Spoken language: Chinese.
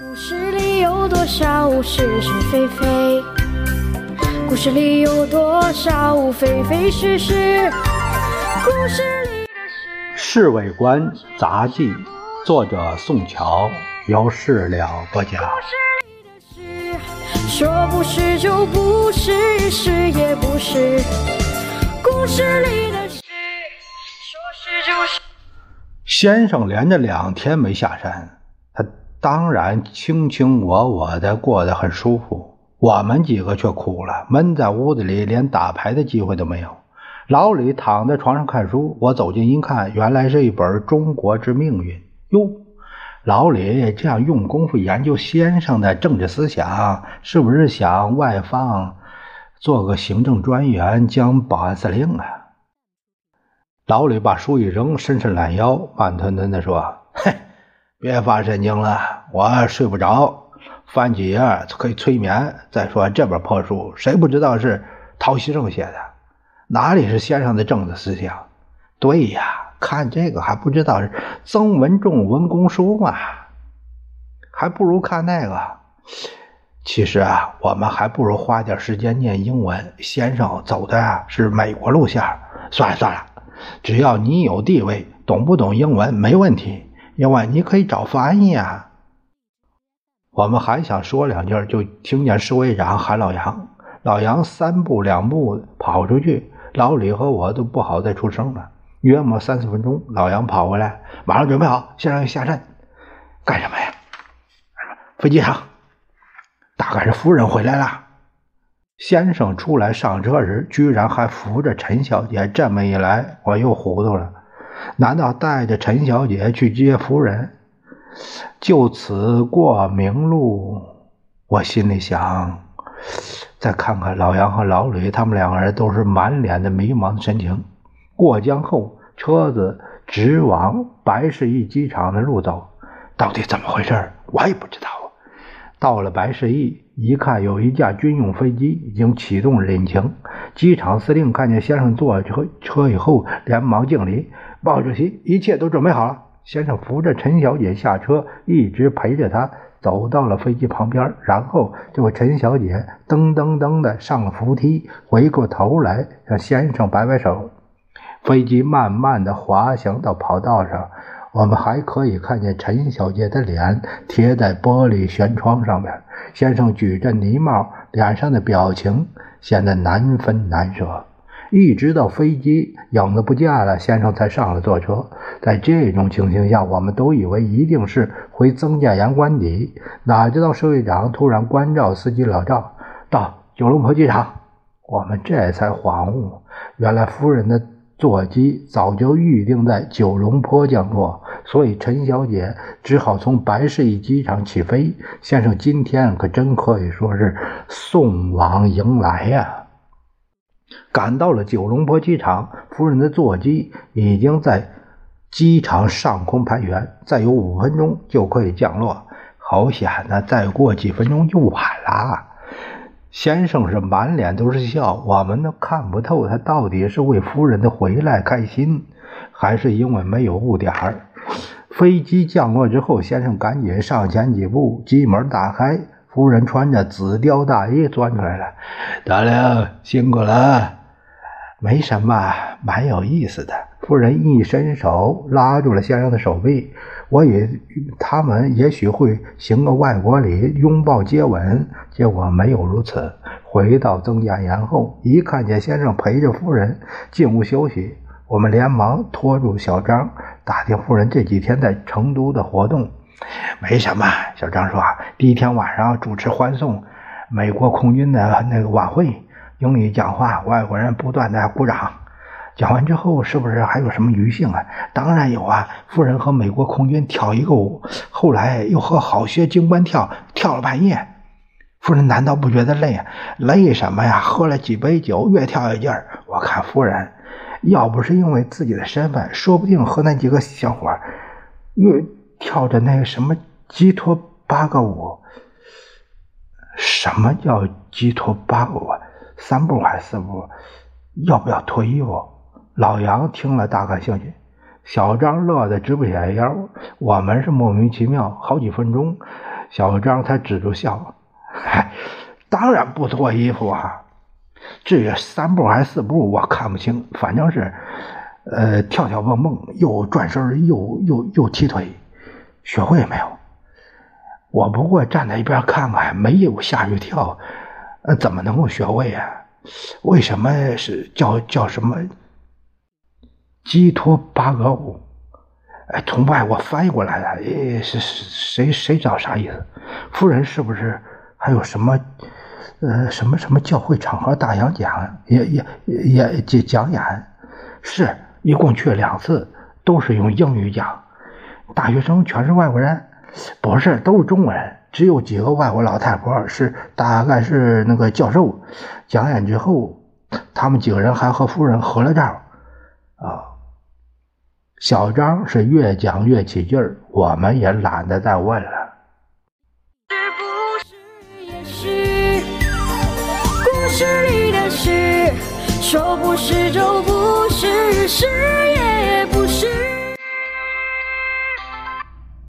故事里有多少是是非非？故事里有多少非非是是？故事里的《侍卫官杂记》，作者宋乔，有事了不讲。故事里的事，说不是就不是，是也不是。故事里的事，说是就是。先生连着两天没下山，他当然卿卿我我的过得很舒服。我们几个却哭了，闷在屋子里，连打牌的机会都没有。老李躺在床上看书，我走近一看，原来是一本《中国之命运》。哟，老李这样用功夫研究先生的政治思想，是不是想外放做个行政专员将保安司令啊？老李把书一扔，伸伸懒腰，慢吞吞地说：“，别发神经了，我睡不着。翻几页可以催眠。再说这本破书，谁不知道是陶希圣写的？哪里是先生的政治思想？对呀，看这个还不知道是曾文仲文公书吗？还不如看那个。其实啊，我们还不如花点时间念英文。先生走的是美国路线。算了算了。”只要你有地位，懂不懂英文没问题，另外你可以找翻译啊。我们还想说两句，就听见侍卫长喊老杨。老杨三步两步跑出去，老李和我都不好再出声了。约莫三四分钟，老杨跑回来，马上准备好，先生下山，干什么呀？飞机场，大概是夫人回来了。先生出来上车时，居然还扶着陈小姐。这么一来，我又糊涂了。难道带着陈小姐去接夫人，就此过明路？我心里想。再看看老杨和老李，他们两个人都是满脸的迷茫的神情。过江后，车子直往白市驿机场的路走。到底怎么回事？我也不知道。到了白市驿。一看，有一架军用飞机已经启动引擎。机场司令看见先生坐车车以后，连忙敬礼：“鲍主席，一切都准备好了。”先生扶着陈小姐下车，一直陪着她走到了飞机旁边，然后就和陈小姐噔噔噔的上了扶梯，回过头来向先生摆摆手。飞机慢慢的滑行到跑道上，我们还可以看见陈小姐的脸贴在玻璃舷窗上面。先生举着呢帽，脸上的表情显得难分难舍。一直到飞机影子不见了，先生才上了坐车。在这种情形下，我们都以为一定是回曾家岩官邸，哪知道社会长突然关照司机老赵到九龙坡机场。我们这才恍惚，原来夫人的。座机早就预定在九龙坡降落，所以陈小姐只好从白市驿机场起飞。先生今天可真可以说是送往迎来呀！赶到了九龙坡机场，夫人的座机已经在机场上空盘旋，再有五分钟就可以降落。好险呐！再过几分钟就晚了。先生是满脸都是笑，我们都看不透他到底是为夫人的回来开心，还是因为没有误点儿。飞机降落之后，先生赶紧上前几步，机门打开，夫人穿着紫貂大衣钻出来了。大亮辛苦了，没什么，蛮有意思的。夫人一伸手拉住了先生的手臂。我也，他们也许会行个外国礼，拥抱接吻，结果没有如此。回到曾家岩后，一看见先生陪着夫人进屋休息，我们连忙拖住小张，打听夫人这几天在成都的活动。没什么，小张说，第一天晚上主持欢送美国空军的那个晚会，英语讲话，外国人不断的鼓掌。讲完之后，是不是还有什么余兴啊？当然有啊！夫人和美国空军跳一个舞，后来又和好些军官跳，跳了半夜。夫人难道不觉得累啊？累什么呀？喝了几杯酒，越跳越劲儿。我看夫人，要不是因为自己的身份，说不定和那几个小伙儿越跳着那个什么鸡托八个舞。什么叫鸡托八个舞？三步还是四步？要不要脱衣服？老杨听了大感兴趣，小张乐得直不起来腰。我们是莫名其妙，好几分钟，小张他止住笑，嗨，当然不脱衣服啊。至于三步还是四步，我看不清，反正是，呃，跳跳蹦蹦，又转身，又又又踢腿，学会没有？我不过站在一边看看，没有吓一跳，呃，怎么能够学会呀？为什么是叫叫什么？基托巴格舞？哎，从外国翻译过来的，诶，是谁谁知道啥意思？夫人是不是还有什么？呃，什么什么教会场合大讲讲也也也讲讲演，是一共去了两次，都是用英语讲。大学生全是外国人，不是都是中国人，只有几个外国老太婆是大概是那个教授。讲演之后，他们几个人还和夫人合了照。啊，小张是越讲越起劲儿，我们也懒得再问了。故事里的事，说不是就不是，是也不是。